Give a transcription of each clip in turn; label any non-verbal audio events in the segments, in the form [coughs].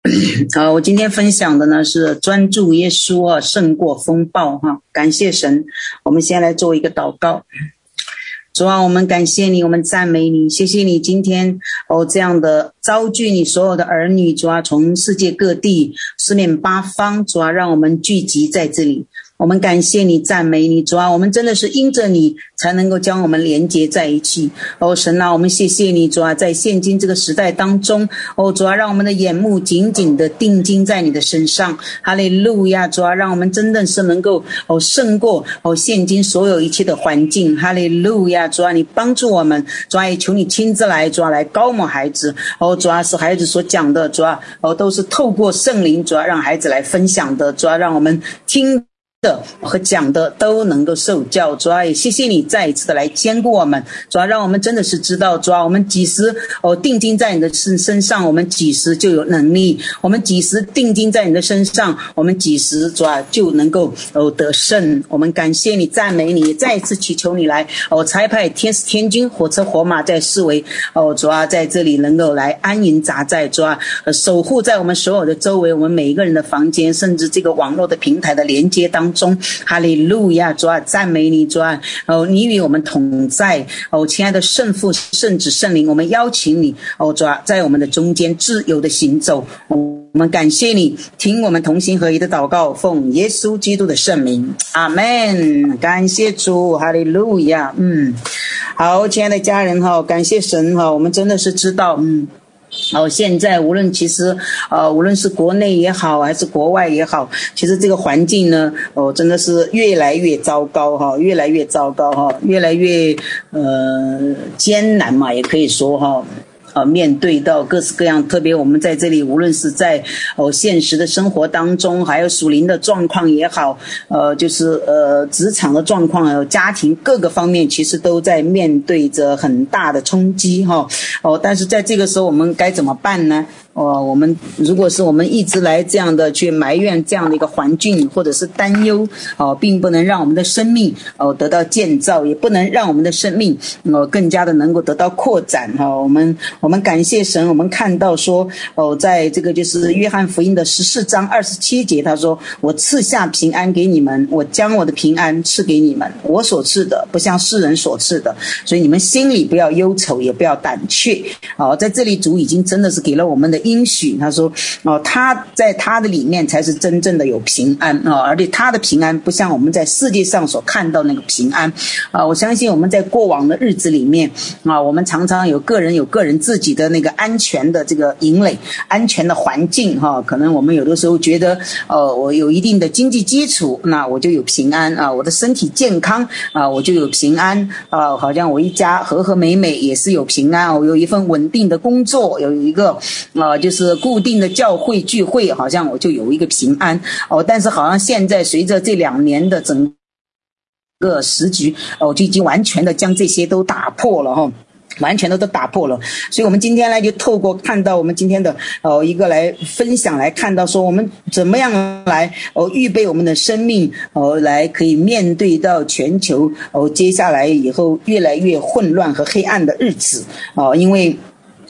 [coughs] 好，我今天分享的呢是专注耶稣啊，胜过风暴哈。感谢神，我们先来做一个祷告。主啊，我们感谢你，我们赞美你，谢谢你今天哦这样的召聚你所有的儿女，主啊，从世界各地四面八方，主啊，让我们聚集在这里。我们感谢你，赞美你，主啊，我们真的是因着你才能够将我们连接在一起。哦，神啊，我们谢谢你，主啊，在现今这个时代当中，哦，主啊，让我们的眼目紧紧的定睛在你的身上。哈利路亚，主啊，让我们真的是能够哦胜过哦现今所有一切的环境。哈利路亚，主啊，你帮助我们，主啊，也求你亲自来，主啊，来膏抹孩子。哦，主啊，是孩子所讲的，主啊，哦，都是透过圣灵，主啊，让孩子来分享的，主啊，让我们听。的和讲的都能够受教，主啊，也谢谢你再一次的来坚固我们，主啊，让我们真的是知道，主啊，我们几时哦定睛在你的身身上，我们几时就有能力；我们几时定睛在你的身上，我们几时主啊就能够哦得胜。我们感谢你，赞美你，再一次祈求你来哦差派天使天军、火车火马在四围哦，主啊，在这里能够来安营扎寨，主啊，守护在我们所有的周围，我们每一个人的房间，甚至这个网络的平台的连接当中。哈利路亚，主啊，赞美你，主啊，哦，你与我们同在，哦，亲爱的圣父、圣子、圣灵，我们邀请你，哦，主啊，在我们的中间自由的行走，我们感谢你，听我们同心合一的祷告，奉耶稣基督的圣名，阿门。感谢主，哈利路亚，嗯，好，亲爱的家人哈，感谢神哈，我们真的是知道，嗯。然后，现在无论其实，呃，无论是国内也好，还是国外也好，其实这个环境呢，哦，真的是越来越糟糕哈，越来越糟糕哈，越来越呃艰难嘛，也可以说哈。呃，面对到各式各样，特别我们在这里，无论是在哦现实的生活当中，还有属灵的状况也好，呃，就是呃职场的状况，还有家庭各个方面，其实都在面对着很大的冲击哈。哦，但是在这个时候，我们该怎么办呢？哦，我们如果是我们一直来这样的去埋怨这样的一个环境，或者是担忧，哦，并不能让我们的生命哦得到建造，也不能让我们的生命哦更加的能够得到扩展哈。我们我们感谢神，我们看到说哦，在这个就是约翰福音的十四章二十七节，他说：“我赐下平安给你们，我将我的平安赐给你们，我所赐的不像世人所赐的，所以你们心里不要忧愁，也不要胆怯。”哦，在这里主已经真的是给了我们的。应许他说哦，他在他的里面才是真正的有平安啊，而且他的平安不像我们在世界上所看到那个平安啊。我相信我们在过往的日子里面啊，我们常常有个人有个人自己的那个安全的这个营垒、安全的环境哈。可能我们有的时候觉得呃，我有一定的经济基础，那我就有平安啊；我的身体健康啊，我就有平安啊。好像我一家和和美美也是有平安，我有一份稳定的工作，有一个啊。就是固定的教会聚会，好像我就有一个平安哦。但是好像现在随着这两年的整个时局哦，就已经完全的将这些都打破了哈，完全的都打破了。所以，我们今天呢，就透过看到我们今天的哦一个来分享，来看到说我们怎么样来哦预备我们的生命哦，来可以面对到全球哦接下来以后越来越混乱和黑暗的日子哦，因为。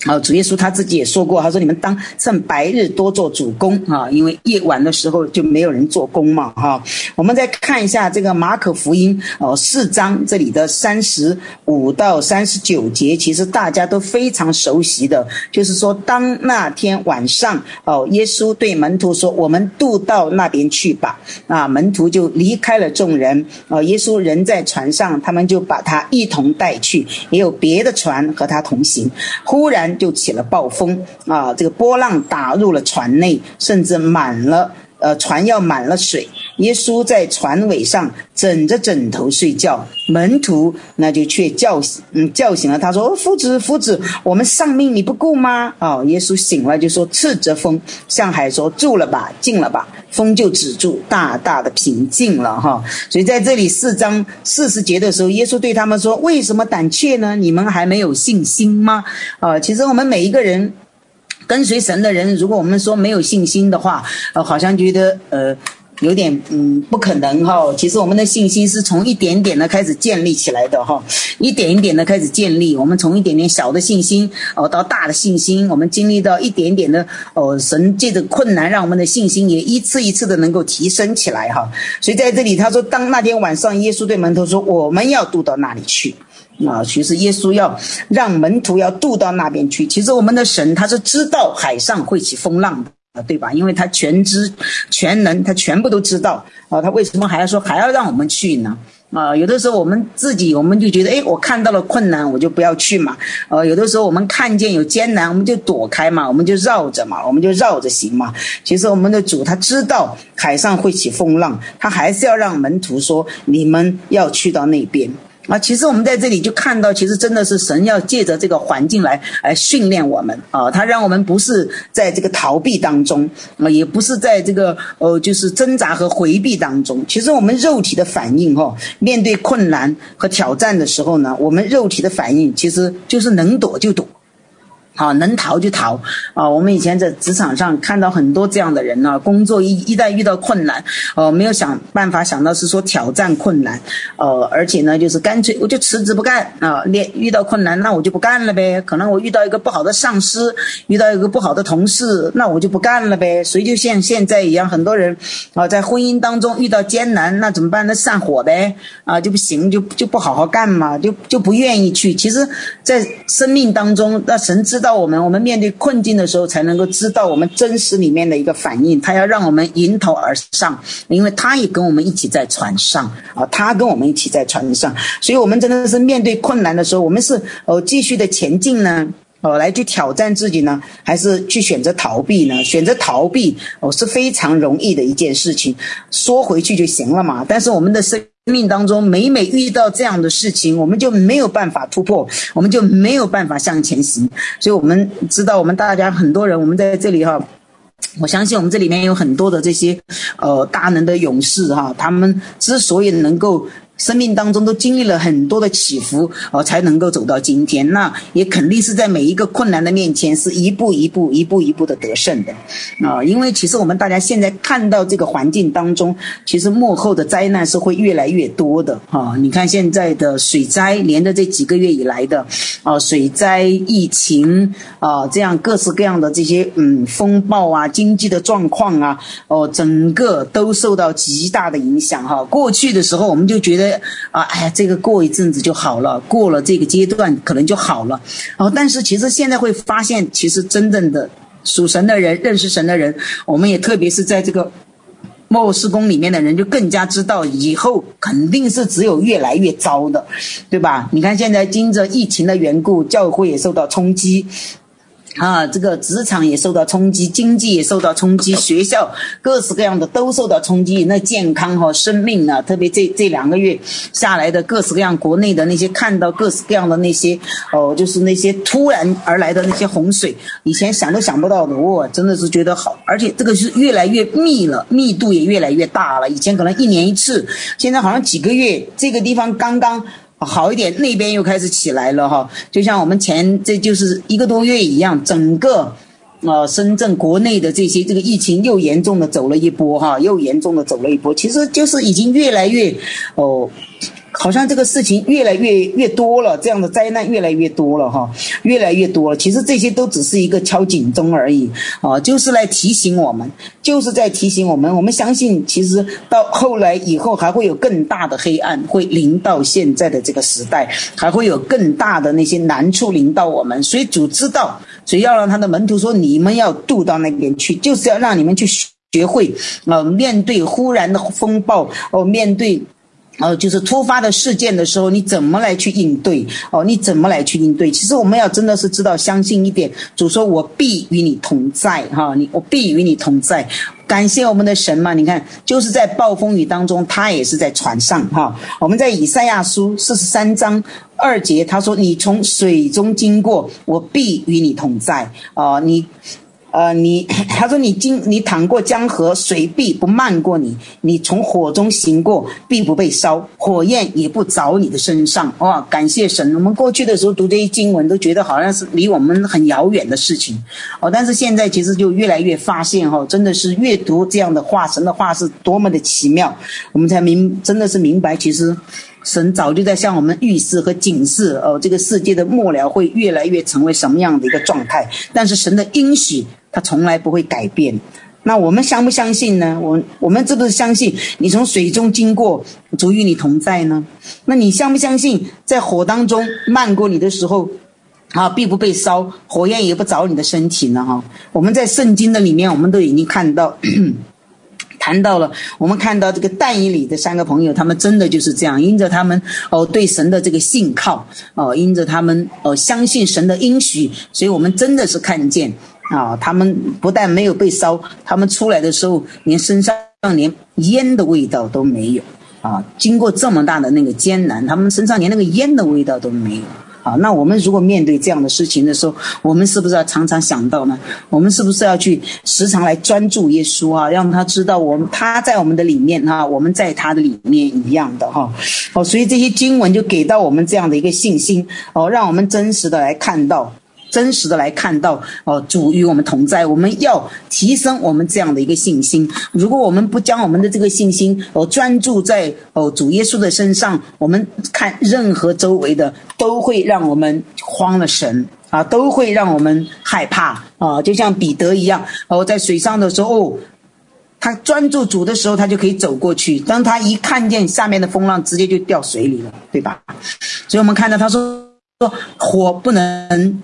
啊，主耶稣他自己也说过，他说：“你们当趁白日多做主工啊，因为夜晚的时候就没有人做工嘛。”哈，我们再看一下这个马可福音哦，四章这里的三十五到三十九节，其实大家都非常熟悉的，就是说，当那天晚上哦，耶稣对门徒说：“我们渡到那边去吧。”啊，门徒就离开了众人啊，耶稣人在船上，他们就把他一同带去，也有别的船和他同行。忽然。就起了暴风啊！这个波浪打入了船内，甚至满了，呃，船要满了水。耶稣在船尾上枕着枕头睡觉，门徒那就却叫醒，嗯，叫醒了他说：“夫子，夫子，我们丧命你不顾吗？”哦，耶稣醒了就说：“斥责风，向海说：住了吧，静了吧。”风就止住，大大的平静了哈。所以在这里四章四十节的时候，耶稣对他们说：“为什么胆怯呢？你们还没有信心吗？”啊，其实我们每一个人跟随神的人，如果我们说没有信心的话，呃，好像觉得呃。有点嗯不可能哈。其实我们的信心是从一点点的开始建立起来的哈，一点一点的开始建立。我们从一点点小的信心哦到大的信心，我们经历到一点点的哦，神借着困难让我们的信心也一次一次的能够提升起来哈。所以在这里他说，当那天晚上，耶稣对门徒说：“我们要渡到那里去。”啊，其实耶稣要让门徒要渡到那边去。其实我们的神他是知道海上会起风浪的。对吧？因为他全知全能，他全部都知道啊。他为什么还要说还要让我们去呢？啊，有的时候我们自己我们就觉得，哎，我看到了困难，我就不要去嘛。呃，有的时候我们看见有艰难，我们就躲开嘛，我们就绕着嘛，我们就绕着行嘛。其实我们的主他知道海上会起风浪，他还是要让门徒说，你们要去到那边。啊，其实我们在这里就看到，其实真的是神要借着这个环境来来训练我们啊，他让我们不是在这个逃避当中啊，也不是在这个呃就是挣扎和回避当中。其实我们肉体的反应哈，面对困难和挑战的时候呢，我们肉体的反应其实就是能躲就躲。啊，能逃就逃啊！我们以前在职场上看到很多这样的人呢、工作一一旦遇到困难，呃、没有想办法想到是说挑战困难，呃、而且呢，就是干脆我就辞职不干啊！遇遇到困难，那我就不干了呗。可能我遇到一个不好的上司，遇到一个不好的同事，那我就不干了呗。谁就像现在一样，很多人啊，在婚姻当中遇到艰难，那怎么办？那散伙呗啊，就不行，就就不好好干嘛，就就不愿意去。其实，在生命当中，那神知道。我们我们面对困境的时候，才能够知道我们真实里面的一个反应。他要让我们迎头而上，因为他也跟我们一起在船上啊，他跟我们一起在船上，所以我们真的是面对困难的时候，我们是哦继续的前进呢，哦来去挑战自己呢，还是去选择逃避呢？选择逃避哦是非常容易的一件事情，说回去就行了嘛。但是我们的生生生命当中，每每遇到这样的事情，我们就没有办法突破，我们就没有办法向前行。所以，我们知道，我们大家很多人，我们在这里哈，我相信我们这里面有很多的这些呃大能的勇士哈，他们之所以能够。生命当中都经历了很多的起伏，哦，才能够走到今天。那也肯定是在每一个困难的面前，是一步一步、一步一步的得胜的，啊，因为其实我们大家现在看到这个环境当中，其实幕后的灾难是会越来越多的，哈。你看现在的水灾，连着这几个月以来的，啊，水灾、疫情，啊，这样各式各样的这些，嗯，风暴啊，经济的状况啊，哦，整个都受到极大的影响，哈。过去的时候，我们就觉得。啊，哎呀，这个过一阵子就好了，过了这个阶段可能就好了。哦，但是其实现在会发现，其实真正的属神的人、认识神的人，我们也特别是在这个末世宫里面的人，就更加知道以后肯定是只有越来越糟的，对吧？你看现在经着疫情的缘故，教会也受到冲击。啊，这个职场也受到冲击，经济也受到冲击，学校各式各样的都受到冲击。那健康和生命啊，特别这这两个月下来的各式各样国内的那些看到各式各样的那些哦，就是那些突然而来的那些洪水，以前想都想不到的，哇，真的是觉得好，而且这个是越来越密了，密度也越来越大了。以前可能一年一次，现在好像几个月，这个地方刚刚。好一点，那边又开始起来了哈，就像我们前这就是一个多月一样，整个，呃，深圳国内的这些这个疫情又严重的走了一波哈，又严重的走了一波，其实就是已经越来越哦。好像这个事情越来越越多了，这样的灾难越来越多了哈，越来越多了。其实这些都只是一个敲警钟而已啊，就是来提醒我们，就是在提醒我们。我们相信，其实到后来以后还会有更大的黑暗会临到现在的这个时代，还会有更大的那些难处临到我们。所以主知道，所以要让他的门徒说：“你们要渡到那边去，就是要让你们去学会啊，面对忽然的风暴哦，面对。”哦，就是突发的事件的时候，你怎么来去应对？哦，你怎么来去应对？其实我们要真的是知道，相信一点，主说我必与你同在，哈，你我必与你同在。感谢我们的神嘛，你看，就是在暴风雨当中，他也是在船上，哈。我们在以赛亚书四十三章二节，他说：“你从水中经过，我必与你同在。”啊，你。呃，你 [coughs] 他说你经你淌过江河，水必不漫过你；你从火中行过，必不被烧，火焰也不着你的身上。哇，感谢神！我们过去的时候读这些经文，都觉得好像是离我们很遥远的事情哦。但是现在其实就越来越发现哈、哦，真的是阅读这样的话，神的话是多么的奇妙，我们才明真的是明白，其实神早就在向我们预示和警示哦，这个世界的末了会越来越成为什么样的一个状态。但是神的应许。他从来不会改变，那我们相不相信呢？我我们是不是相信你从水中经过，主与你同在呢？那你相不相信在火当中漫过你的时候，啊，必不被烧，火焰也不着你的身体呢？哈，我们在圣经的里面，我们都已经看到，[clears throat] 谈到了，我们看到这个但以理的三个朋友，他们真的就是这样，因着他们哦对神的这个信靠，哦因着他们哦相信神的应许，所以我们真的是看见。啊，他们不但没有被烧，他们出来的时候连身上连烟的味道都没有啊！经过这么大的那个艰难，他们身上连那个烟的味道都没有啊！那我们如果面对这样的事情的时候，我们是不是要常常想到呢？我们是不是要去时常来专注耶稣啊，让他知道我们他在我们的里面哈、啊，我们在他的里面一样的哈？哦，所以这些经文就给到我们这样的一个信心哦，让我们真实的来看到。真实的来看到哦，主与我们同在，我们要提升我们这样的一个信心。如果我们不将我们的这个信心哦专注在哦主耶稣的身上，我们看任何周围的都会让我们慌了神啊，都会让我们害怕啊。就像彼得一样哦，在水上的时候，他专注主的时候，他就可以走过去。当他一看见下面的风浪，直接就掉水里了，对吧？所以我们看到他说说火不能。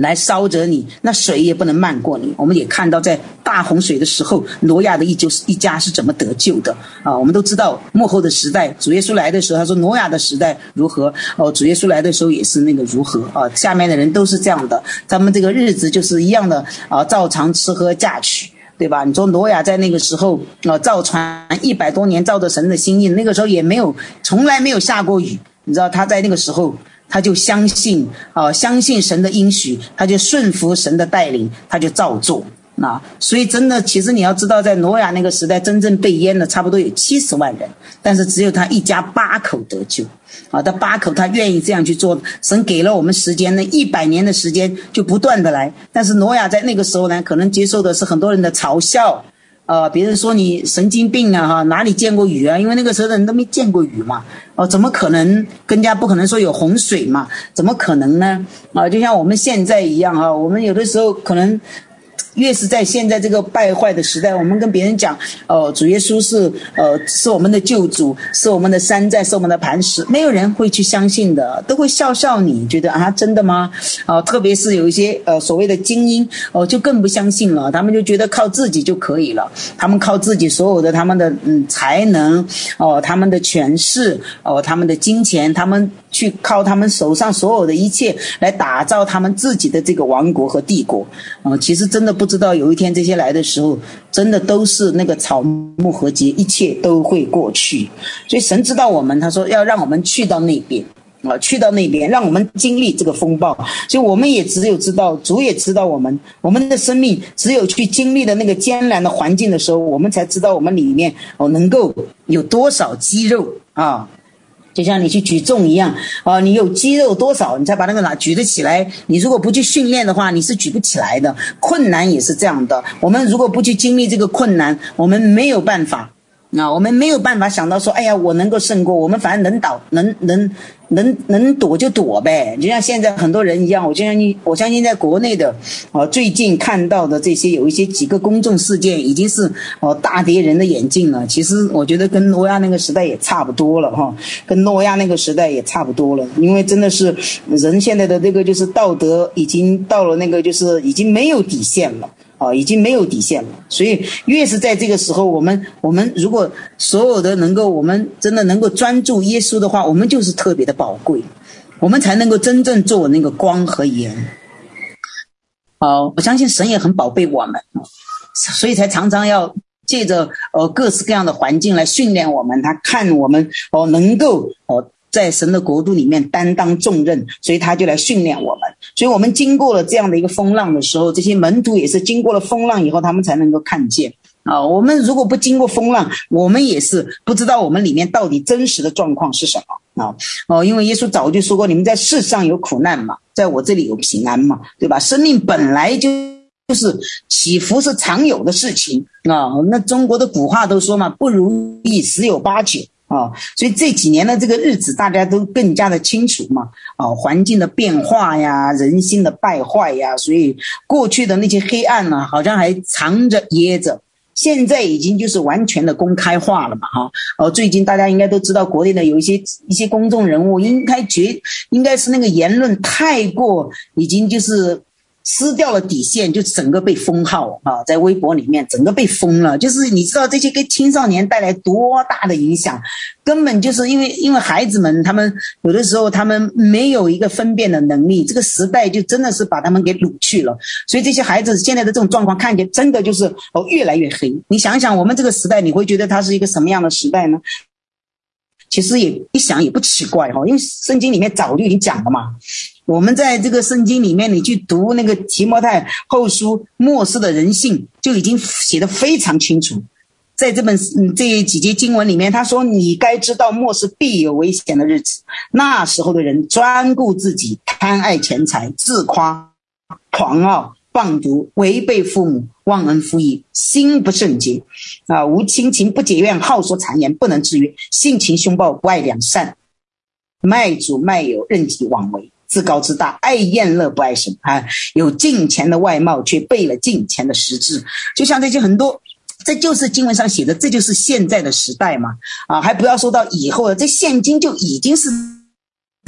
来烧着你，那水也不能漫过你。我们也看到，在大洪水的时候，挪亚的一就是一家是怎么得救的啊？我们都知道，幕后的时代，主耶稣来的时候，他说挪亚的时代如何？哦，主耶稣来的时候也是那个如何啊？下面的人都是这样的，咱们这个日子就是一样的啊，照常吃喝嫁娶，对吧？你说挪亚在那个时候啊，造船一百多年，照着神的心意，那个时候也没有，从来没有下过雨，你知道他在那个时候。他就相信啊，相信神的应许，他就顺服神的带领，他就照做。那所以真的，其实你要知道，在挪亚那个时代，真正被淹的差不多有七十万人，但是只有他一家八口得救。啊，他八口他愿意这样去做，神给了我们时间，那一百年的时间就不断的来。但是挪亚在那个时候呢，可能接受的是很多人的嘲笑。呃，别人说你神经病啊，哈，哪里见过雨啊？因为那个时候的人都没见过雨嘛，哦，怎么可能？更加不可能说有洪水嘛？怎么可能呢？啊，就像我们现在一样啊，我们有的时候可能。越是在现在这个败坏的时代，我们跟别人讲，哦，主耶稣是，呃，是我们的救主，是我们的山寨，是我们的磐石，没有人会去相信的，都会笑笑你，觉得啊，真的吗？啊，特别是有一些呃所谓的精英，哦，就更不相信了，他们就觉得靠自己就可以了，他们靠自己所有的他们的嗯才能，哦，他们的权势，哦，他们的金钱，他们去靠他们手上所有的一切来打造他们自己的这个王国和帝国，啊，其实真的不。知道有一天这些来的时候，真的都是那个草木和结，一切都会过去。所以神知道我们，他说要让我们去到那边啊，去到那边，让我们经历这个风暴。所以我们也只有知道，主也知道我们，我们的生命只有去经历的那个艰难的环境的时候，我们才知道我们里面哦能够有多少肌肉啊。就像你去举重一样，啊，你有肌肉多少，你才把那个拿举得起来。你如果不去训练的话，你是举不起来的。困难也是这样的，我们如果不去经历这个困难，我们没有办法。那我们没有办法想到说，哎呀，我能够胜过，我们反正能倒，能能能能躲就躲呗。就像现在很多人一样，我就相信，我相信在国内的，哦，最近看到的这些有一些几个公众事件，已经是哦大跌人的眼镜了。其实我觉得跟诺亚那个时代也差不多了哈，跟诺亚那个时代也差不多了，因为真的是人现在的这个就是道德已经到了那个就是已经没有底线了。啊，已经没有底线了，所以越是在这个时候，我们我们如果所有的能够，我们真的能够专注耶稣的话，我们就是特别的宝贵，我们才能够真正做那个光和盐。好，我相信神也很宝贝我们，所以才常常要借着呃各式各样的环境来训练我们，他看我们哦能够哦在神的国度里面担当重任，所以他就来训练我们。所以我们经过了这样的一个风浪的时候，这些门徒也是经过了风浪以后，他们才能够看见。啊，我们如果不经过风浪，我们也是不知道我们里面到底真实的状况是什么啊。哦，因为耶稣早就说过，你们在世上有苦难嘛，在我这里有平安嘛，对吧？生命本来就就是起伏是常有的事情啊。那中国的古话都说嘛，不如意十有八九啊。所以这几年的这个日子，大家都更加的清楚嘛。啊，环境的变化呀，人心的败坏呀，所以过去的那些黑暗呢，好像还藏着掖着。现在已经就是完全的公开化了嘛，哈，哦，最近大家应该都知道，国内的有一些一些公众人物，应该觉应该是那个言论太过，已经就是。撕掉了底线，就整个被封号啊，在微博里面整个被封了。就是你知道这些给青少年带来多大的影响？根本就是因为因为孩子们他们有的时候他们没有一个分辨的能力，这个时代就真的是把他们给掳去了。所以这些孩子现在的这种状况，看起来真的就是哦越来越黑。你想想，我们这个时代，你会觉得它是一个什么样的时代呢？其实也一想也不奇怪哈，因为圣经里面早就已经讲了嘛。我们在这个圣经里面，你去读那个提摩太后书末世的人性，就已经写得非常清楚。在这本这几节经文里面，他说：“你该知道末世必有危险的日子，那时候的人专顾自己，贪爱钱财，自夸，狂傲，放毒，违背父母，忘恩负义，心不圣洁，啊，无亲情，不结怨，好说谗言，不能制约，性情凶暴，不爱良善，卖主卖友，任己妄为。”自高自大，爱宴乐不爱神啊！有金钱的外貌，却背了金钱的实质。就像这些很多，这就是经文上写的，这就是现在的时代嘛！啊，还不要说到以后了，这现今就已经是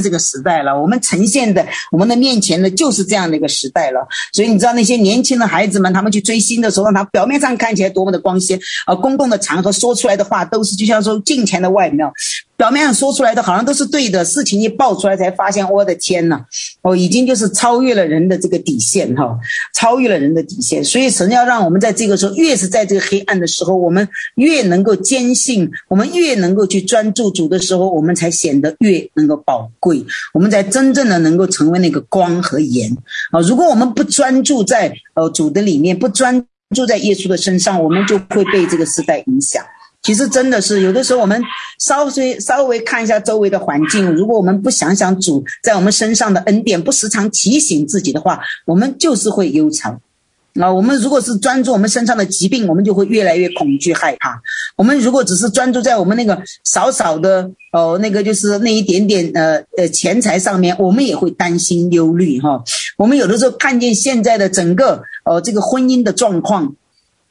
这个时代了。我们呈现的，我们的面前的，就是这样的一个时代了。所以你知道那些年轻的孩子们，他们去追星的时候，他表面上看起来多么的光鲜，而公共的场合说出来的话，都是就像说金钱的外貌。表面上说出来的好像都是对的，事情一爆出来才发现，我的天呐，哦，已经就是超越了人的这个底线哈，超越了人的底线。所以神要让我们在这个时候，越是在这个黑暗的时候，我们越能够坚信，我们越能够去专注主的时候，我们才显得越能够宝贵。我们才真正的能够成为那个光和盐啊！如果我们不专注在呃主的里面，不专注在耶稣的身上，我们就会被这个时代影响。其实真的是有的时候，我们稍微稍微看一下周围的环境，如果我们不想想主在我们身上的恩典，不时常提醒自己的话，我们就是会忧愁。啊，我们如果是专注我们身上的疾病，我们就会越来越恐惧害怕。我们如果只是专注在我们那个少少的哦，那个就是那一点点呃呃钱财上面，我们也会担心忧虑哈。我们有的时候看见现在的整个呃这个婚姻的状况。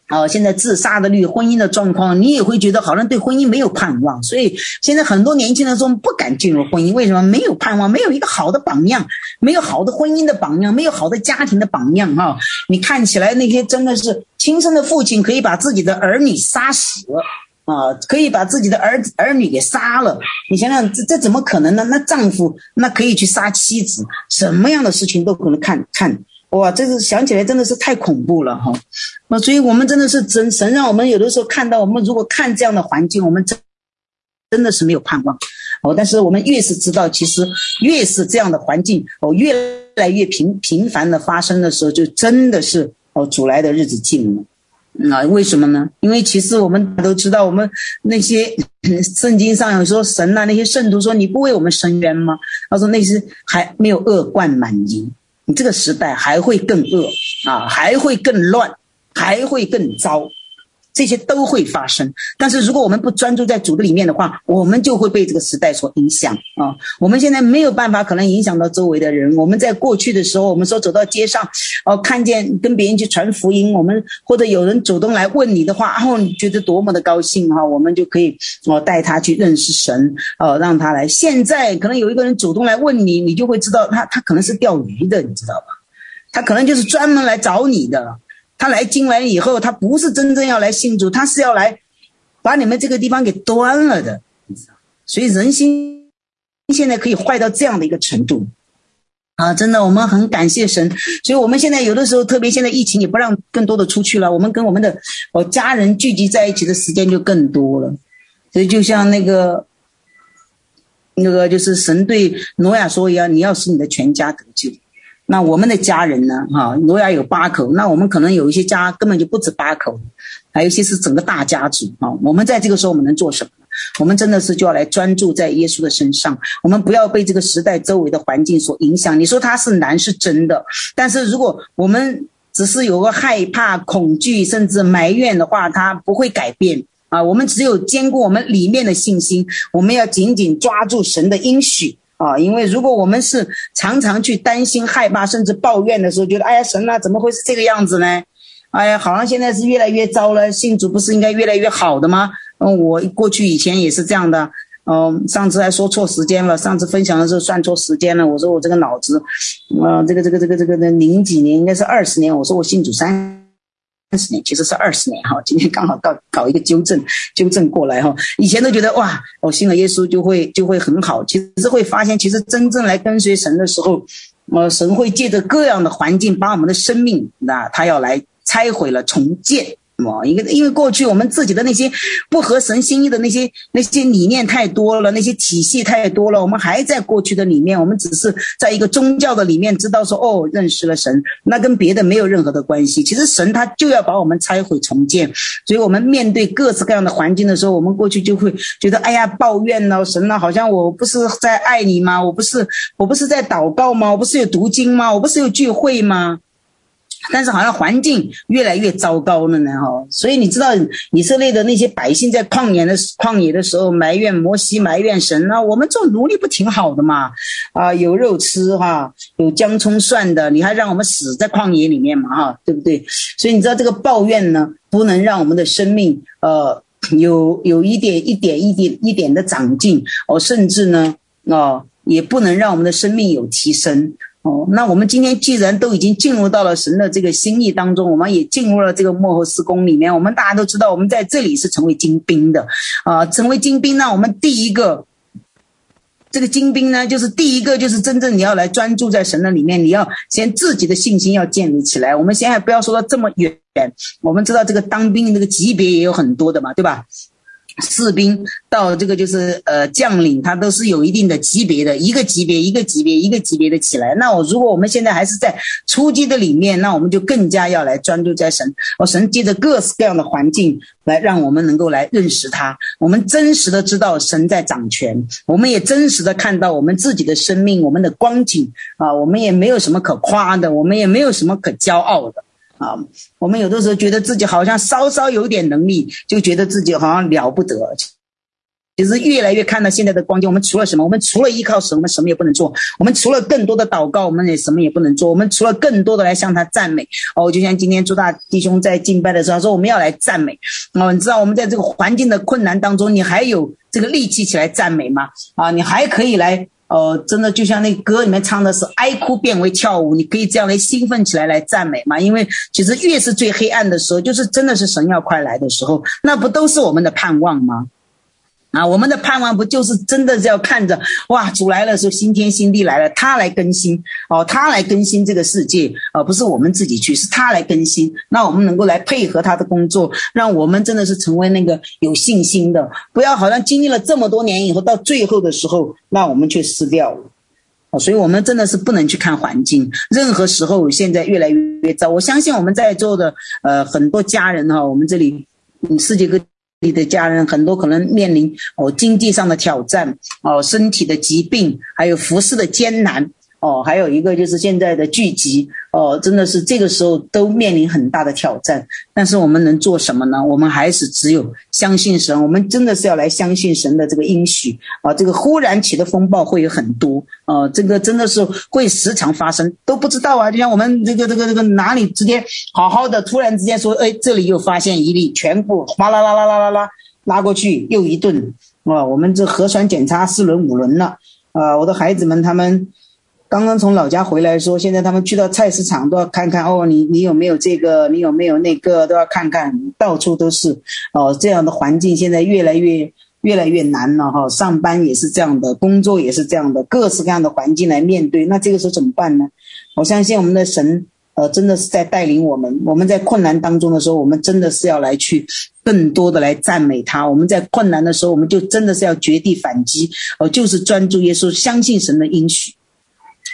哦，现在自杀的率、婚姻的状况，你也会觉得好像对婚姻没有盼望，所以现在很多年轻人说不敢进入婚姻，为什么？没有盼望，没有一个好的榜样，没有好的婚姻的榜样，没有好的家庭的榜样哈。你看起来那些真的是亲生的父亲可以把自己的儿女杀死啊，可以把自己的儿子儿女给杀了，你想想这这怎么可能呢？那丈夫那可以去杀妻子，什么样的事情都可能看看。哇，这是想起来真的是太恐怖了哈！那所以我们真的是真神让我们有的时候看到，我们如果看这样的环境，我们真真的是没有盼望哦。但是我们越是知道，其实越是这样的环境哦，越来越频频繁的发生的时候，就真的是哦，主来的日子近了。那为什么呢？因为其实我们都知道，我们那些 [laughs] 圣经上有说神呐，那些圣徒说你不为我们伸冤吗？他说那些还没有恶贯满盈。你这个时代还会更恶啊，还会更乱，还会更糟。这些都会发生，但是如果我们不专注在主的里面的话，我们就会被这个时代所影响啊。我们现在没有办法，可能影响到周围的人。我们在过去的时候，我们说走到街上，哦，看见跟别人去传福音，我们或者有人主动来问你的话，然后你觉得多么的高兴哈，我们就可以哦带他去认识神，哦，让他来。现在可能有一个人主动来问你，你就会知道他他可能是钓鱼的，你知道吧？他可能就是专门来找你的。他来进来以后，他不是真正要来信主，他是要来把你们这个地方给端了的，所以人心现在可以坏到这样的一个程度啊！真的，我们很感谢神。所以我们现在有的时候，特别现在疫情也不让更多的出去了，我们跟我们的哦家人聚集在一起的时间就更多了。所以就像那个那个就是神对挪亚说要你要使你的全家得救。那我们的家人呢？哈，罗亚有八口，那我们可能有一些家根本就不止八口，还有一些是整个大家族啊。我们在这个时候，我们能做什么？我们真的是就要来专注在耶稣的身上，我们不要被这个时代周围的环境所影响。你说他是难是真的，但是如果我们只是有个害怕、恐惧，甚至埋怨的话，他不会改变啊。我们只有坚固我们里面的信心，我们要紧紧抓住神的应许。啊，因为如果我们是常常去担心、害怕，甚至抱怨的时候，觉得哎呀，神啊，怎么会是这个样子呢？哎呀，好像现在是越来越糟了，信主不是应该越来越好的吗？嗯，我过去以前也是这样的。嗯，上次还说错时间了，上次分享的时候算错时间了。我说我这个脑子，嗯，这个这个这个这个的零几年应该是二十年。我说我信主三。三十年其实是二十年哈，[laughs] 今天刚好搞搞一个纠正，纠正过来哈。以前都觉得哇，我信了耶稣就会就会很好，其实会发现，其实真正来跟随神的时候，呃，神会借着各样的环境，把我们的生命，那他要来拆毁了，重建。么？因为因为过去我们自己的那些不合神心意的那些那些理念太多了，那些体系太多了，我们还在过去的里面，我们只是在一个宗教的里面知道说哦，认识了神，那跟别的没有任何的关系。其实神他就要把我们拆毁重建，所以我们面对各式各样的环境的时候，我们过去就会觉得哎呀抱怨了神了，好像我不是在爱你吗？我不是我不是在祷告吗？我不是有读经吗？我不是有聚会吗？但是好像环境越来越糟糕了呢，哈！所以你知道以色列的那些百姓在旷野的旷野的时候埋怨摩西，埋怨神，那我们做奴隶不挺好的嘛？啊，有肉吃哈，有姜葱蒜的，你还让我们死在旷野里面嘛？哈，对不对？所以你知道这个抱怨呢，不能让我们的生命呃有有一点一点一点一点的长进哦，甚至呢哦，也不能让我们的生命有提升。那我们今天既然都已经进入到了神的这个心意当中，我们也进入了这个幕后施工里面。我们大家都知道，我们在这里是成为精兵的，啊，成为精兵呢，我们第一个这个精兵呢，就是第一个就是真正你要来专注在神的里面，你要先自己的信心要建立起来。我们现在不要说到这么远，我们知道这个当兵的那个级别也有很多的嘛，对吧？士兵到这个就是呃将领，他都是有一定的级别的，一个级别一个级别一个级别的起来。那我如果我们现在还是在初级的里面，那我们就更加要来专注在神。我神借着各式各样的环境来让我们能够来认识他，我们真实的知道神在掌权，我们也真实的看到我们自己的生命，我们的光景啊，我们也没有什么可夸的，我们也没有什么可骄傲的。啊，我们有的时候觉得自己好像稍稍有点能力，就觉得自己好像了不得。其实越来越看到现在的光景，我们除了什么？我们除了依靠神，我们什么也不能做。我们除了更多的祷告，我们也什么也不能做。我们除了更多的来向他赞美。哦，就像今天朱大弟兄在敬拜的时候说，我们要来赞美。哦，你知道我们在这个环境的困难当中，你还有这个力气起来赞美吗？啊，你还可以来。哦，真的就像那歌里面唱的是“哀哭变为跳舞”，你可以这样来兴奋起来来赞美嘛？因为其实越是最黑暗的时候，就是真的是神要快来的时候，那不都是我们的盼望吗？啊，我们的盼望不就是真的是要看着哇，主来了时候，新天新地来了，他来更新哦，他来更新这个世界，而不是我们自己去，是他来更新。那我们能够来配合他的工作，让我们真的是成为那个有信心的，不要好像经历了这么多年以后，到最后的时候，那我们却失掉了。哦，所以我们真的是不能去看环境，任何时候现在越来越糟。我相信我们在座的呃很多家人哈，我们这里嗯世界各。你的家人很多可能面临哦经济上的挑战哦身体的疾病，还有服侍的艰难哦，还有一个就是现在的聚集哦，真的是这个时候都面临很大的挑战。但是我们能做什么呢？我们还是只有相信神。我们真的是要来相信神的这个应许啊！这个忽然起的风暴会有很多啊，这个真的是会时常发生，都不知道啊。就像我们这个这个这个哪里直接好好的，突然之间说，哎，这里又发现一例，全部哗啦啦啦啦啦啦拉过去，又一顿啊！我们这核酸检查四轮五轮了啊！我的孩子们他们。刚刚从老家回来说，现在他们去到菜市场都要看看哦，你你有没有这个，你有没有那个，都要看看，到处都是哦，这样的环境现在越来越越来越难了哈、上班也是这样的，工作也是这样的，各式各样的环境来面对，那这个时候怎么办呢？我相信我们的神。呃，真的是在带领我们。我们在困难当中的时候，我们真的是要来去更多的来赞美他。我们在困难的时候，我们就真的是要绝地反击，哦，就是专注耶稣，相信神的应许。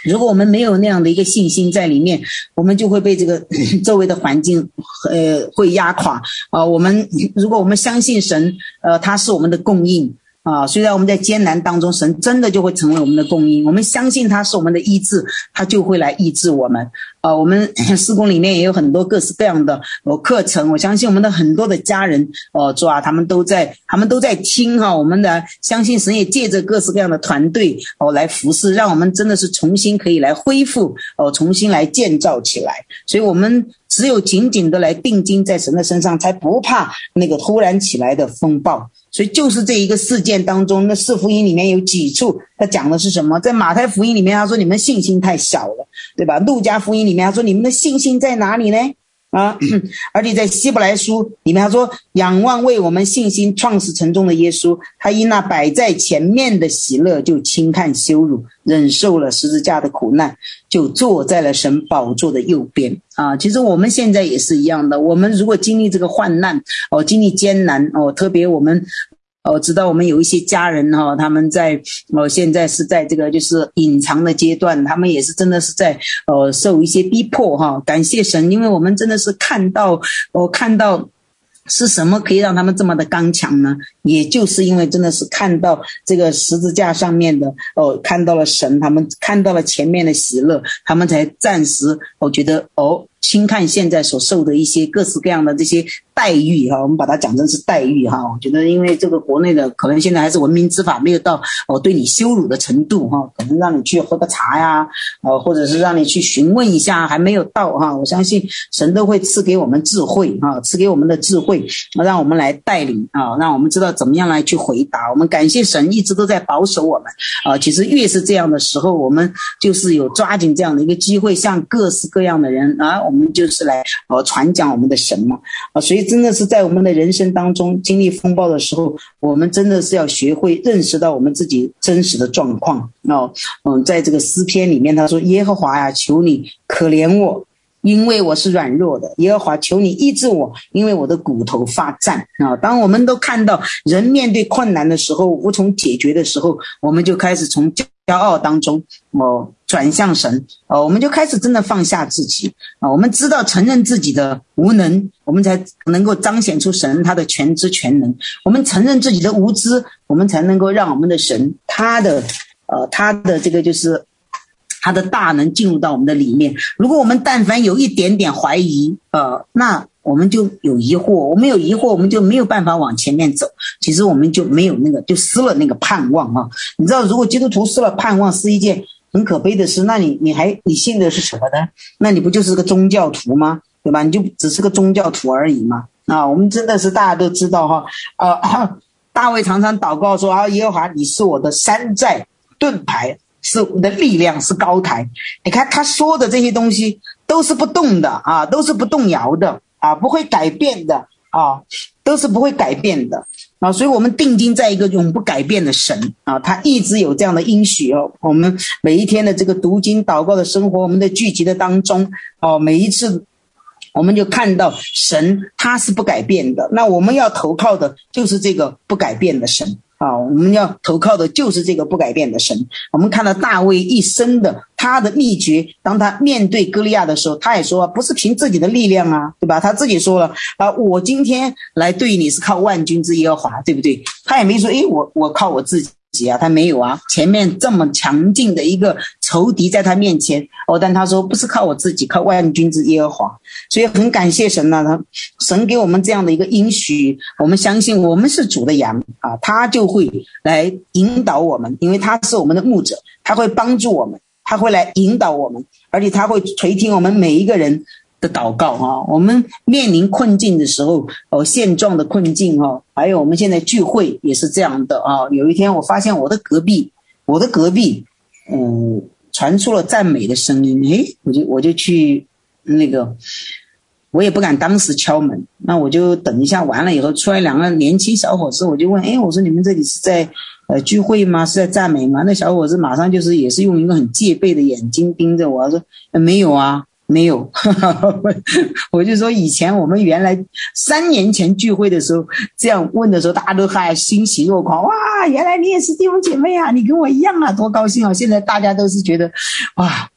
如果我们没有那样的一个信心在里面，我们就会被这个 [coughs] 周围的环境，呃，会压垮啊。我们如果我们相信神，呃，他是我们的供应。啊，虽然我们在艰难当中，神真的就会成为我们的供应。我们相信他是我们的医治，他就会来医治我们。啊，我们 [laughs] 事工里面也有很多各式各样的哦课程，我相信我们的很多的家人哦，主啊，他们都在，他们都在听哈。我们的相信神也借着各式各样的团队哦来服侍，让我们真的是重新可以来恢复哦，重新来建造起来。所以，我们只有紧紧的来定睛在神的身上，才不怕那个突然起来的风暴。所以就是这一个事件当中，那四福音里面有几处，他讲的是什么？在马太福音里面，他说你们信心太小了，对吧？路加福音里面他说你们的信心在哪里呢？啊，[coughs] 而且在希伯来书里面他说，仰望为我们信心创始成终的耶稣，他因那摆在前面的喜乐，就轻看羞辱，忍受了十字架的苦难，就坐在了神宝座的右边。啊，其实我们现在也是一样的，我们如果经历这个患难，哦，经历艰难，哦，特别我们。我知道我们有一些家人哈，他们在哦现在是在这个就是隐藏的阶段，他们也是真的是在呃受一些逼迫哈。感谢神，因为我们真的是看到，我看到是什么可以让他们这么的刚强呢？也就是因为真的是看到这个十字架上面的哦，看到了神，他们看到了前面的喜乐，他们才暂时我觉得哦。轻看现在所受的一些各式各样的这些待遇哈，我们把它讲成是待遇哈。我觉得，因为这个国内的可能现在还是文明执法没有到哦对你羞辱的程度哈，可能让你去喝个茶呀，呃，或者是让你去询问一下还没有到哈。我相信神都会赐给我们智慧哈，赐给我们的智慧，让我们来带领啊，让我们知道怎么样来去回答。我们感谢神一直都在保守我们啊。其实越是这样的时候，我们就是有抓紧这样的一个机会，向各式各样的人啊，我们。就是来呃传讲我们的神嘛啊，所以真的是在我们的人生当中经历风暴的时候，我们真的是要学会认识到我们自己真实的状况啊。嗯，在这个诗篇里面，他说：“耶和华呀，求你可怜我，因为我是软弱的；耶和华，求你医治我，因为我的骨头发战啊。”当我们都看到人面对困难的时候，无从解决的时候，我们就开始从教骄傲当中哦。转向神，哦，我们就开始真的放下自己啊！我们知道承认自己的无能，我们才能够彰显出神他的全知全能。我们承认自己的无知，我们才能够让我们的神他的呃他的这个就是他的大能进入到我们的里面。如果我们但凡有一点点怀疑，呃，那我们就有疑惑，我们有疑惑，我们就没有办法往前面走。其实我们就没有那个，就失了那个盼望啊！你知道，如果基督徒失了盼望，是一件。很可悲的事，那你你还你信的是什么呢？那你不就是个宗教徒吗？对吧？你就只是个宗教徒而已嘛。啊，我们真的是大家都知道哈。啊，[clears throat] 大卫常常祷告说啊，耶和华，你是我的山寨盾牌，是我的力量，是高台。你看他说的这些东西都是不动的啊，都是不动摇的啊，不会改变的啊，都是不会改变的。啊，所以我们定睛在一个永不改变的神啊，他一直有这样的应许哦。我们每一天的这个读经祷告的生活，我们的聚集的当中哦，每一次我们就看到神他是不改变的，那我们要投靠的就是这个不改变的神。啊，我们要投靠的就是这个不改变的神。我们看到大卫一生的他的秘诀，当他面对歌利亚的时候，他也说不是凭自己的力量啊，对吧？他自己说了啊，我今天来对你是靠万军之耶和华，对不对？他也没说，诶，我我靠我自己。啊，他没有啊，前面这么强劲的一个仇敌在他面前。哦，但他说不是靠我自己，靠万军之耶和华，所以很感谢神呐、他神给我们这样的一个应许，我们相信我们是主的羊啊，他就会来引导我们，因为他是我们的牧者，他会帮助我们，他会来引导我们，而且他会垂听我们每一个人的祷告啊，我们面临困境的时候，哦，现状的困境哈，还有我们现在聚会也是这样的啊。有一天我发现我的隔壁，我的隔壁，嗯，传出了赞美的声音，诶，我就我就去那个，我也不敢当时敲门，那我就等一下，完了以后出来两个年轻小伙子，我就问，诶，我说你们这里是在呃聚会吗？是在赞美吗？那小伙子马上就是也是用一个很戒备的眼睛盯着我，说，没有啊。没有，[laughs] 我就说以前我们原来三年前聚会的时候这样问的时候，大家都还欣喜若狂，哇，原来你也是弟兄姐妹啊，你跟我一样啊，多高兴啊！现在大家都是觉得，哇。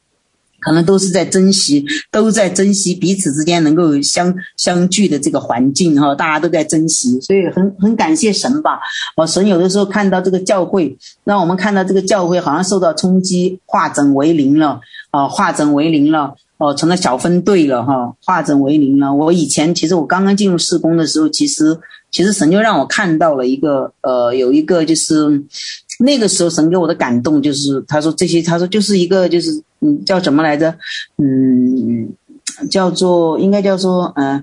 可能都是在珍惜，都在珍惜彼此之间能够相相聚的这个环境哈，大家都在珍惜，所以很很感谢神吧。哦，神有的时候看到这个教会，让我们看到这个教会好像受到冲击，化整为零了啊，化整为零了哦，成了小分队了哈，化整为零了。我以前其实我刚刚进入施工的时候，其实其实神就让我看到了一个呃，有一个就是。那个时候，神给我的感动就是，他说这些，他说就是一个，就是嗯，叫什么来着？嗯，叫做应该叫做嗯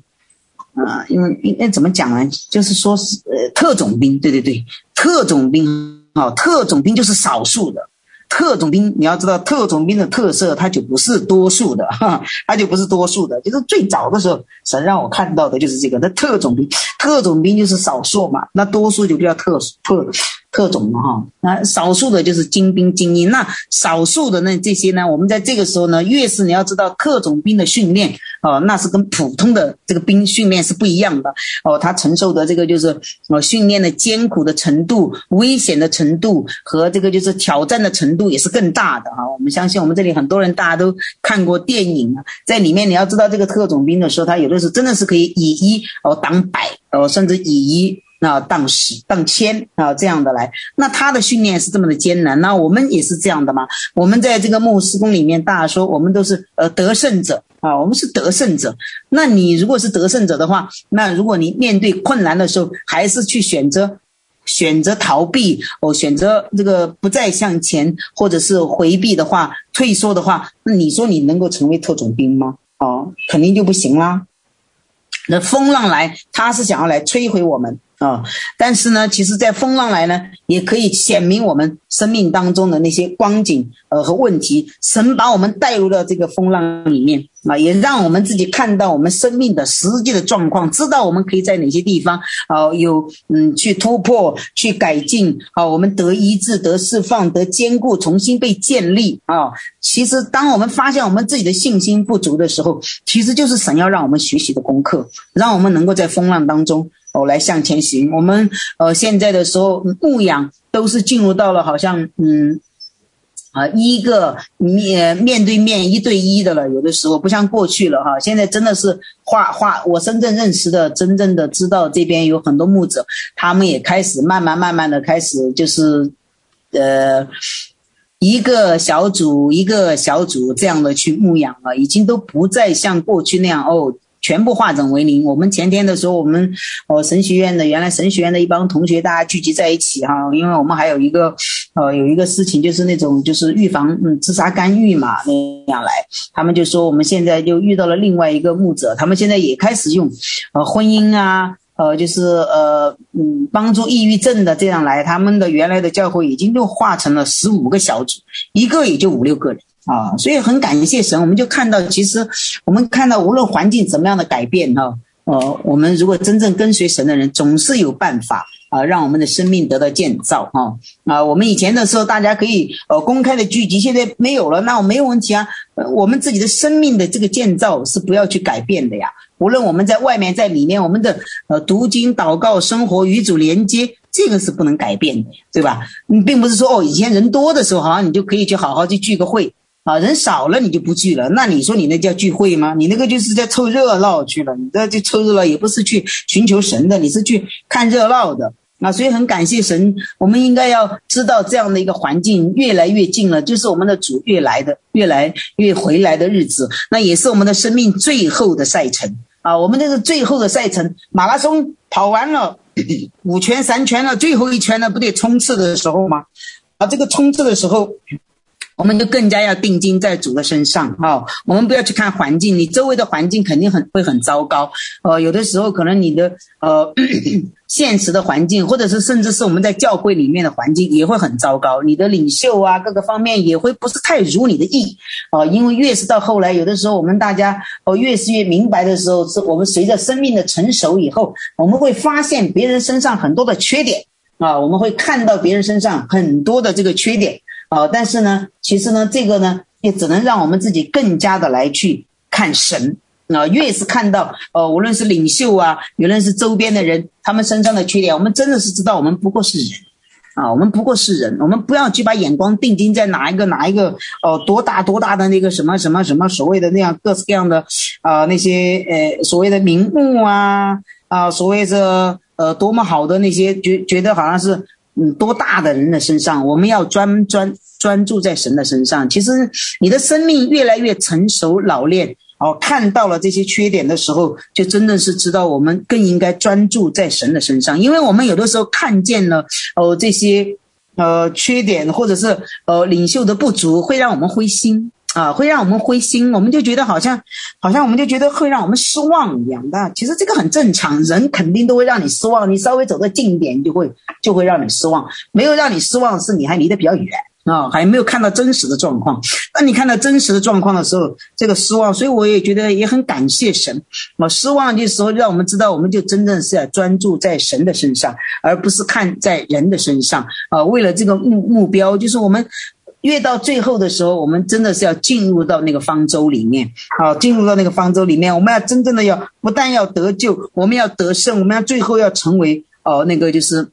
啊，因为应该怎么讲呢？就是说是呃，特种兵，对对对，特种兵啊，特种兵就是少数的。特种兵，你要知道，特种兵的特色，它就不是多数的，哈，[laughs] 它就不是多数的。就是最早的时候，神让我看到的就是这个。那特种兵，特种兵就是少数嘛，那多数就比较特特特种嘛，哈。那少数的就是精兵精英，那少数的那这些呢，我们在这个时候呢，越是你要知道特种兵的训练。哦，那是跟普通的这个兵训练是不一样的哦，他承受的这个就是呃训练的艰苦的程度、危险的程度和这个就是挑战的程度也是更大的哈。我们相信我们这里很多人大家都看过电影啊，在里面你要知道这个特种兵的时候，他有的时候真的是可以以一哦挡百哦，甚至以一。那当十当千啊，这样的来，那他的训练是这么的艰难，那我们也是这样的吗？我们在这个牧师宫里面，大家说我们都是呃得胜者啊，我们是得胜者。那你如果是得胜者的话，那如果你面对困难的时候，还是去选择选择逃避，哦，选择这个不再向前，或者是回避的话，退缩的话，那你说你能够成为特种兵吗？哦，肯定就不行啦。那风浪来，他是想要来摧毁我们。啊、但是呢，其实，在风浪来呢，也可以显明我们生命当中的那些光景，呃，和问题。神把我们带入到这个风浪里面啊，也让我们自己看到我们生命的实际的状况，知道我们可以在哪些地方啊，有嗯去突破、去改进啊，我们得医治、得释放、得坚固、重新被建立啊。其实，当我们发现我们自己的信心不足的时候，其实就是神要让我们学习的功课，让我们能够在风浪当中。哦，来向前行。我们呃现在的时候牧养都是进入到了好像嗯啊一个面面对面一对一的了。有的时候不像过去了哈，现在真的是画画。我真正认识的、真正的知道这边有很多牧者，他们也开始慢慢慢慢的开始就是呃一个小组一个小组这样的去牧养了，已经都不再像过去那样哦。全部化整为零。我们前天的时候，我们呃神学院的原来神学院的一帮同学，大家聚集在一起哈，因为我们还有一个呃有一个事情，就是那种就是预防嗯自杀干预嘛那样来，他们就说我们现在就遇到了另外一个牧者，他们现在也开始用呃婚姻啊呃就是呃嗯帮助抑郁症的这样来，他们的原来的教会已经就化成了十五个小组，一个也就五六个人。啊，所以很感谢神，我们就看到，其实我们看到，无论环境怎么样的改变，哈，呃，我们如果真正跟随神的人，总是有办法啊，让我们的生命得到建造，啊，啊，我们以前的时候，大家可以呃公开的聚集，现在没有了，那我没有问题啊，我们自己的生命的这个建造是不要去改变的呀，无论我们在外面在里面，我们的呃读经、祷告、生活与主连接，这个是不能改变的，对吧？你并不是说哦，以前人多的时候，好像你就可以去好好去聚个会。啊，人少了你就不聚了，那你说你那叫聚会吗？你那个就是在凑热闹去了，你这就凑热闹也不是去寻求神的，你是去看热闹的。啊，所以很感谢神，我们应该要知道这样的一个环境越来越近了，就是我们的主越来的越来越回来的日子，那也是我们的生命最后的赛程啊。我们这个最后的赛程，马拉松跑完了，五圈三圈了，最后一圈了，不得冲刺的时候吗？啊，这个冲刺的时候。我们就更加要定睛在主的身上，哈，我们不要去看环境，你周围的环境肯定很会很糟糕，呃，有的时候可能你的呃 [clears throat] 现实的环境，或者是甚至是我们在教会里面的环境也会很糟糕，你的领袖啊各个方面也会不是太如你的意，啊，因为越是到后来，有的时候我们大家哦越是越明白的时候，是我们随着生命的成熟以后，我们会发现别人身上很多的缺点，啊，我们会看到别人身上很多的这个缺点。啊，但是呢，其实呢，这个呢，也只能让我们自己更加的来去看神。啊，越是看到呃，无论是领袖啊，无论是周边的人，他们身上的缺点，我们真的是知道我们不过是人。啊，我们不过是人，我们不要去把眼光定睛在哪一个哪一个哦、呃，多大多大的那个什么什么什么所谓的那样各式各样的啊、呃、那些呃所谓的名目啊啊、所谓的呃多么好的那些觉觉得好像是嗯多大的人的身上，我们要专专。专注在神的身上，其实你的生命越来越成熟老练哦，看到了这些缺点的时候，就真的是知道我们更应该专注在神的身上，因为我们有的时候看见了哦这些呃缺点或者是呃领袖的不足，会让我们灰心啊，会让我们灰心，我们就觉得好像好像我们就觉得会让我们失望一样的。其实这个很正常，人肯定都会让你失望，你稍微走得近一点就会就会让你失望，没有让你失望是你还离得比较远。啊、还没有看到真实的状况。当你看到真实的状况的时候，这个失望，所以我也觉得也很感谢神。啊，失望的时候，让我们知道，我们就真正是要专注在神的身上，而不是看在人的身上。啊，为了这个目目标，就是我们越到最后的时候，我们真的是要进入到那个方舟里面。啊，进入到那个方舟里面，我们要真正的要不但要得救，我们要得胜，我们要最后要成为哦、那个就是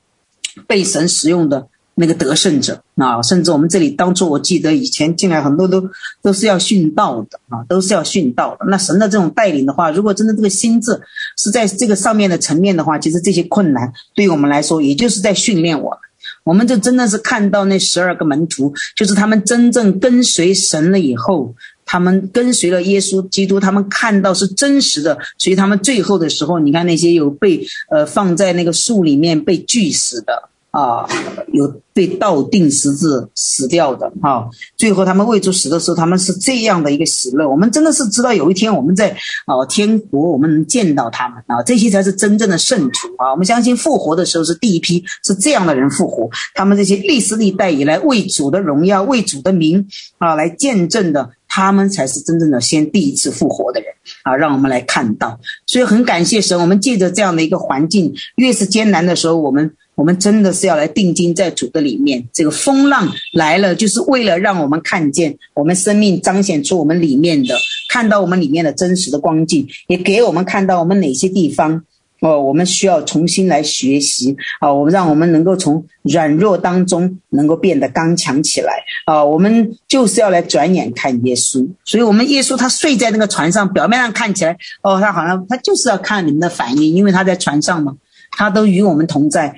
被神使用的。那个得胜者啊，甚至我们这里当初我记得以前进来很多都都是要殉道的啊，都是要殉道的。那神的这种带领的话，如果真的这个心智是在这个上面的层面的话，其实这些困难对于我们来说，也就是在训练我们。我们就真的是看到那十二个门徒，就是他们真正跟随神了以后，他们跟随了耶稣基督，他们看到是真实的，所以他们最后的时候，你看那些有被呃放在那个树里面被锯死的。啊，有被倒钉十字死掉的啊，最后他们为主死的时候，他们是这样的一个喜乐。我们真的是知道有一天我们在啊天国，我们能见到他们啊，这些才是真正的圣徒啊。我们相信复活的时候是第一批是这样的人复活，他们这些历史历代以来为主的荣耀、为主的名啊来见证的，他们才是真正的先第一次复活的人啊。让我们来看到，所以很感谢神，我们借着这样的一个环境，越是艰难的时候，我们。我们真的是要来定睛在主的里面。这个风浪来了，就是为了让我们看见我们生命彰显出我们里面的，看到我们里面的真实的光景，也给我们看到我们哪些地方哦，我们需要重新来学习啊。我们让我们能够从软弱当中能够变得刚强起来啊。我们就是要来转眼看耶稣，所以我们耶稣他睡在那个船上，表面上看起来哦，他好像他就是要看你们的反应，因为他在船上嘛，他都与我们同在。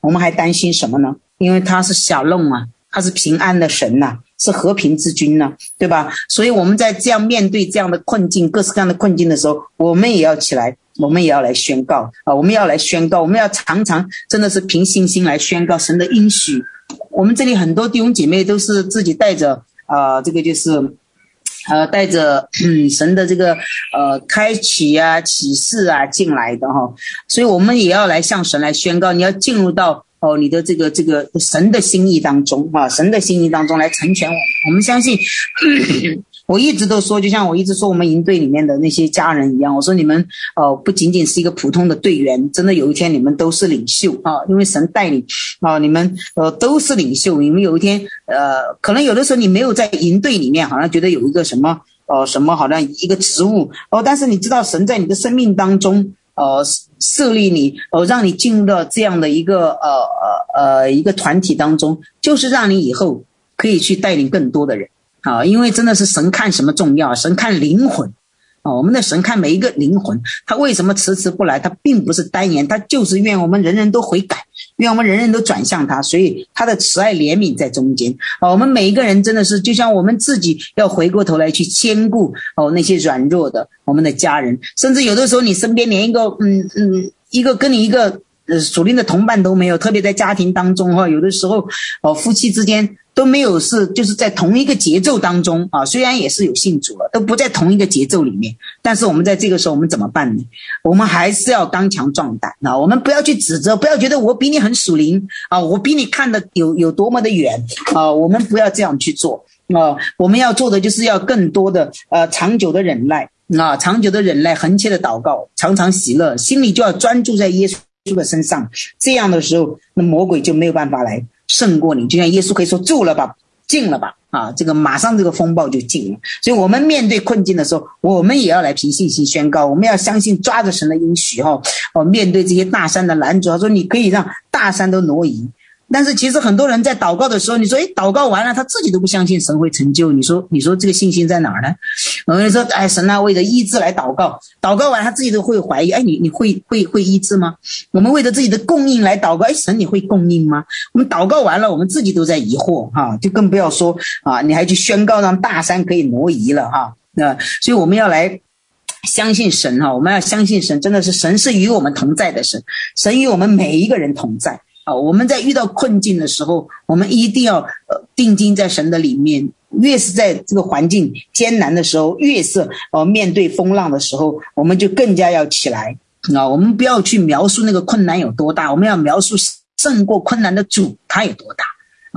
我们还担心什么呢？因为他是小弄啊，他是平安的神呐、是和平之君呐、对吧？所以我们在这样面对这样的困境、各式各样的困境的时候，我们也要起来，我们也要来宣告啊！我们要来宣告，我们要常常真的是凭信心来宣告神的应许。我们这里很多弟兄姐妹都是自己带着啊、这个就是。呃，带着神的这个呃开启啊启示啊进来的哈，所以我们也要来向神来宣告，你要进入到哦你的这个这个神的心意当中啊，神的心意当中来成全我们。我们相信。我一直都说，就像我一直说，我们营队里面的那些家人一样，我说你们哦，不仅仅是一个普通的队员，真的有一天你们都是领袖啊，因为神带领啊，你们呃都是领袖，你们有一天呃，可能有的时候你没有在营队里面，好像觉得有一个什么呃什么好像一个职务哦，但是你知道神在你的生命当中呃设立你呃，让你进入到这样的一个呃呃呃一个团体当中，就是让你以后可以去带领更多的人。啊，因为真的是神看什么重要？神看灵魂，啊，我们的神看每一个灵魂。他为什么迟迟不来？他并不是单言，他就是愿我们人人都悔改，愿我们人人都转向他。所以他的慈爱怜悯在中间。啊，我们每一个人真的是就像我们自己要回过头来去兼顾哦那些软弱的我们的家人，甚至有的时候你身边连一个嗯嗯一个跟你一个呃属灵的同伴都没有，特别在家庭当中哈，有的时候哦夫妻之间。都没有是就是在同一个节奏当中啊，虽然也是有信主了，都不在同一个节奏里面。但是我们在这个时候，我们怎么办呢？我们还是要刚强壮胆啊！我们不要去指责，不要觉得我比你很属灵啊，我比你看的有有多么的远啊！我们不要这样去做啊！我们要做的就是要更多的呃长久的忍耐啊，长久的忍耐，恒切的祷告，常常喜乐，心里就要专注在耶稣的身上。这样的时候，那魔鬼就没有办法来。胜过你，就像耶稣可以说住了吧，静了吧。啊，这个马上这个风暴就静了，所以我们面对困境的时候，我们也要来凭信心宣告，我们要相信抓着神的应许哈。哦，面对这些大山的拦阻，他说你可以让大山都挪移。但是其实很多人在祷告的时候，你说，哎，祷告完了，他自己都不相信神会成就。你说，你说这个信心在哪儿呢？我们说，哎，神啊，为了医治来祷告，祷告完他自己都会怀疑，哎，你你会会会医治吗？我们为了自己的供应来祷告，哎，神你会供应吗？我们祷告完了，我们自己都在疑惑哈，就更不要说啊，你还去宣告让大山可以挪移了哈。那所以我们要来相信神哈，我们要相信神，真的是神是与我们同在的神，神与我们每一个人同在。啊，我们在遇到困境的时候，我们一定要呃定睛在神的里面。越是在这个环境艰难的时候，越是呃面对风浪的时候，我们就更加要起来啊！我们不要去描述那个困难有多大，我们要描述胜过困难的主他有多大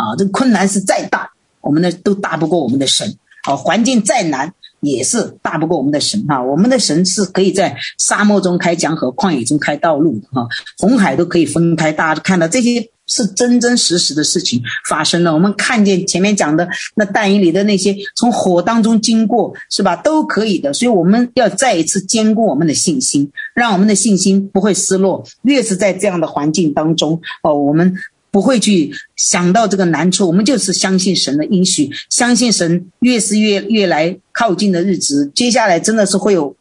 啊！这个困难是再大，我们的都大不过我们的神啊！环境再难。也是大不过我们的神哈，我们的神是可以在沙漠中开江河，旷野中开道路的哈，红海都可以分开。大家看到这些是真真实实的事情发生了。我们看见前面讲的那但以里的那些从火当中经过是吧，都可以的。所以我们要再一次坚固我们的信心，让我们的信心不会失落。越是在这样的环境当中哦，我们。不会去想到这个难处，我们就是相信神的应许，相信神越是越越来靠近的日子，接下来真的是会有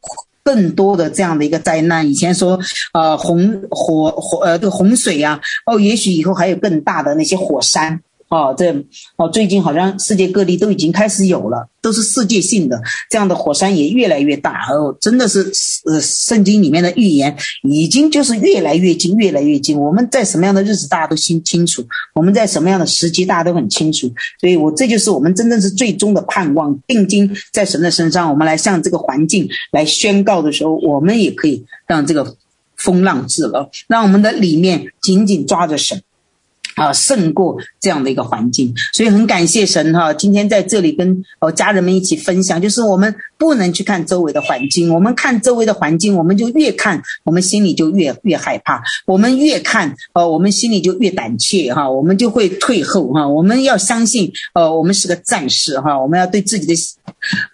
更多的这样的一个灾难。以前说，呃，洪火火呃这个洪水呀、啊，哦，也许以后还有更大的那些火山。哦，这哦，最近好像世界各地都已经开始有了，都是世界性的这样的火山也越来越大。哦，真的是，呃，圣经里面的预言已经就是越来越近，越来越近。我们在什么样的日子，大家都心清楚；我们在什么样的时机，大家都很清楚。所以我这就是我们真正是最终的盼望，定睛在神的身上。我们来向这个环境来宣告的时候，我们也可以让这个风浪止了，让我们的里面紧紧抓着神。啊，胜过这样的一个环境，所以很感谢神哈。今天在这里跟哦家人们一起分享，就是我们不能去看周围的环境，我们看周围的环境，我们就越看，我们心里就越越害怕，我们越看，呃，我们心里就越胆怯哈，我们就会退后哈。我们要相信，呃，我们是个战士哈，我们要对自己的，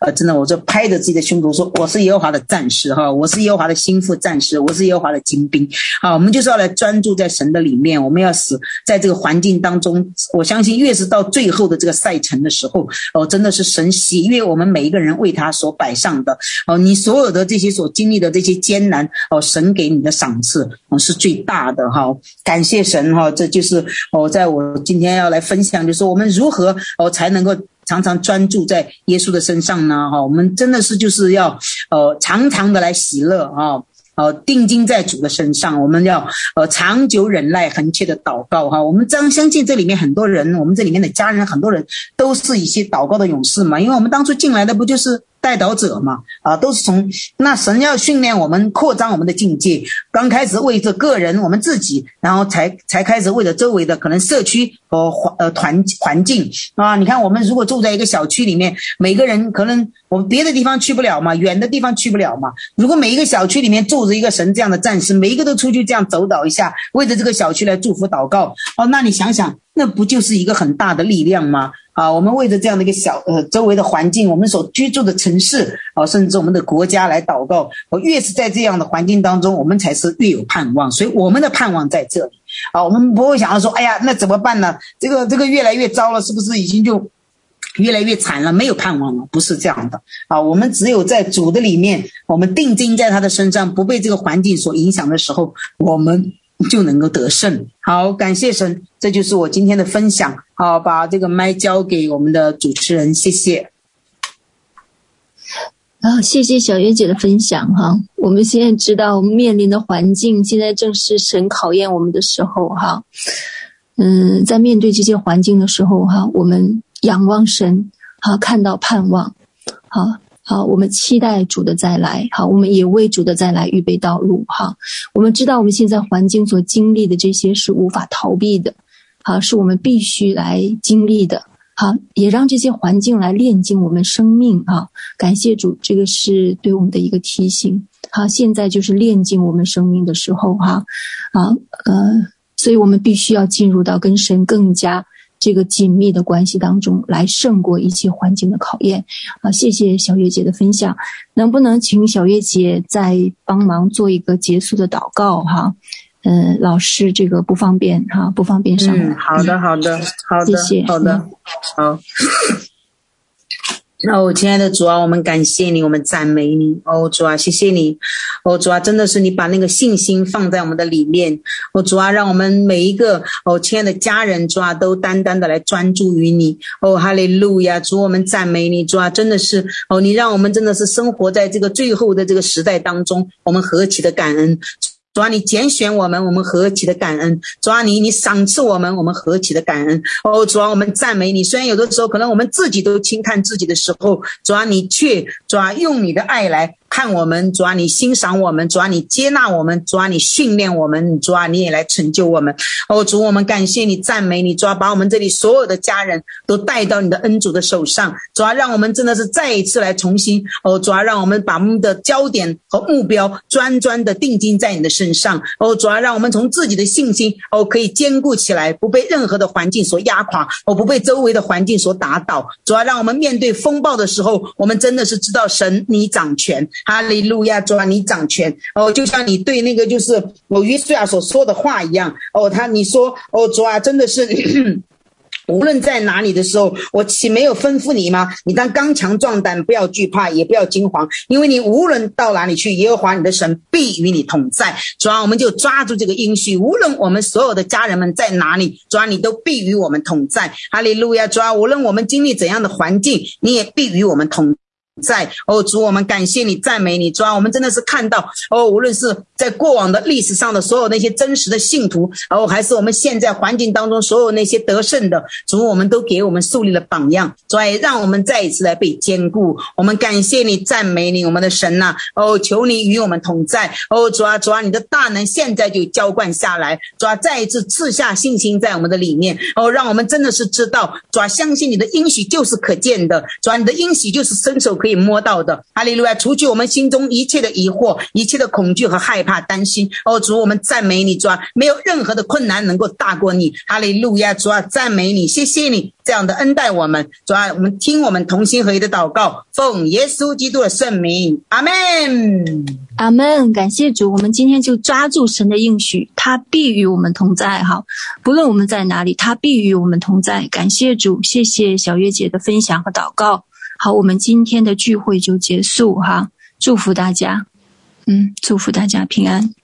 呃，真的，我就拍着自己的胸口说，我是耶和华的战士哈，我是耶和华的心腹战士，我是耶和华的精兵。好，我们就是要来专注在神的里面，我们要死在这个。环境当中，我相信越是到最后的这个赛程的时候，哦，真的是神喜悦我们每一个人为他所摆上的哦，你所有的这些所经历的这些艰难哦，神给你的赏赐哦是最大的哈，感谢神哈，这就是哦，在我今天要来分享，就是我们如何哦才能够常常专注在耶稣的身上呢？哈，我们真的是就是要呃常常的来喜乐啊。呃，定睛在主的身上，我们要呃长久忍耐，恒切的祷告哈。我们将相信这里面很多人，我们这里面的家人，很多人都是一些祷告的勇士嘛。因为我们当初进来的不就是代祷者嘛？啊，都是从那神要训练我们，扩张我们的境界。刚开始为着个人，我们自己，然后才才开始为着周围的可能社区和环呃团环境啊。你看，我们如果住在一个小区里面，每个人可能。我们别的地方去不了嘛，远的地方去不了嘛。如果每一个小区里面住着一个神这样的战士，每一个都出去这样走祷一下，为着这个小区来祝福祷告，哦，那你想想，那不就是一个很大的力量吗？啊，我们为着这样的一个小呃周围的环境，我们所居住的城市，啊，甚至我们的国家来祷告，我越是在这样的环境当中，我们才是越有盼望。所以我们的盼望在这里啊，我们不会想要说，哎呀，那怎么办呢？这个这个越来越糟了，是不是已经就？越来越惨了，没有盼望了，不是这样的啊！我们只有在主的里面，我们定睛在他的身上，不被这个环境所影响的时候，我们就能够得胜。好，感谢神，这就是我今天的分享。好，把这个麦交给我们的主持人，谢谢。好，谢谢小月姐的分享哈。我们现在知道，面临的环境，现在正是神考验我们的时候哈。嗯，在面对这些环境的时候哈，我们。仰望神，好，看到盼望，好好，我们期待主的再来，好，我们也为主的再来预备道路，哈，我们知道我们现在环境所经历的这些是无法逃避的，好，是我们必须来经历的，好，也让这些环境来炼净我们生命，啊，感谢主，这个是对我们的一个提醒，好，现在就是炼净我们生命的时候，哈，啊，呃，所以我们必须要进入到跟神更加。这个紧密的关系当中来胜过一切环境的考验。啊，谢谢小月姐的分享，能不能请小月姐再帮忙做一个结束的祷告哈？嗯、呃，老师这个不方便哈，不方便上来。嗯，好的，好的，好的，谢谢，好的，好。哦，亲爱的主啊，我们感谢你，我们赞美你。哦，主啊，谢谢你。哦，主啊，真的是你把那个信心放在我们的里面。哦，主啊，让我们每一个哦，亲爱的家人，主啊，都单单的来专注于你。哦，哈利路亚，主，我们赞美你。主啊，真的是哦，你让我们真的是生活在这个最后的这个时代当中，我们何其的感恩。主啊，你拣选我们，我们何其的感恩！主啊，你你赏赐我们，我们何其的感恩！哦，主啊，我们赞美你。虽然有的时候可能我们自己都轻看自己的时候，主啊，你却主啊用你的爱来。看我们，主啊，你欣赏我们，主啊，你接纳我们，主啊，你训练我们，主啊，你也来成就我们。哦，主，我们感谢你，赞美你，主啊，把我们这里所有的家人都带到你的恩主的手上，主啊，让我们真的是再一次来重新，哦，主啊，让我们把我们的焦点和目标专专的定睛在你的身上。哦，主啊，让我们从自己的信心，哦，可以坚固起来，不被任何的环境所压垮，哦，不被周围的环境所打倒。主啊，让我们面对风暴的时候，我们真的是知道神你掌权。哈利路亚，主啊，你掌权哦，就像你对那个就是我约书亚所说的话一样哦，他你说哦，主啊，真的是 [clears throat] 无论在哪里的时候，我岂没有吩咐你吗？你当刚强壮胆，不要惧怕，也不要惊慌，因为你无论到哪里去，耶和华你的神必与你同在。主啊，我们就抓住这个应许，无论我们所有的家人们在哪里，主啊，你都必与我们同在。哈利路亚，主啊，无论我们经历怎样的环境，你也必与我们同在。哦，主，我们感谢你，赞美你，主啊，我们真的是看到哦，无论是在过往的历史上的所有那些真实的信徒，哦，还是我们现在环境当中所有那些得胜的主，我们都给我们树立了榜样，主啊，让我们再一次来被坚固。我们感谢你，赞美你，我们的神呐，哦，求你与我们同在，哦，主啊，主啊，你的大能现在就浇灌下来，主啊，再一次赐下信心在我们的里面，哦，让我们真的是知道，主啊，相信你的应许就是可见的，主啊，你的应许就是伸手可。可以摸到的，哈利路亚！除去我们心中一切的疑惑、一切的恐惧和害怕、担心。哦，主，我们赞美你，主啊，没有任何的困难能够大过你，哈利路亚！主啊，赞美你，谢谢你这样的恩待我们，主啊，我们听我们同心合一的祷告，奉耶稣基督的圣名，阿门，阿门。感谢主，我们今天就抓住神的应许，他必与我们同在。哈，不论我们在哪里，他必与我们同在。感谢主，谢谢小月姐的分享和祷告。好，我们今天的聚会就结束哈，祝福大家，嗯，祝福大家平安。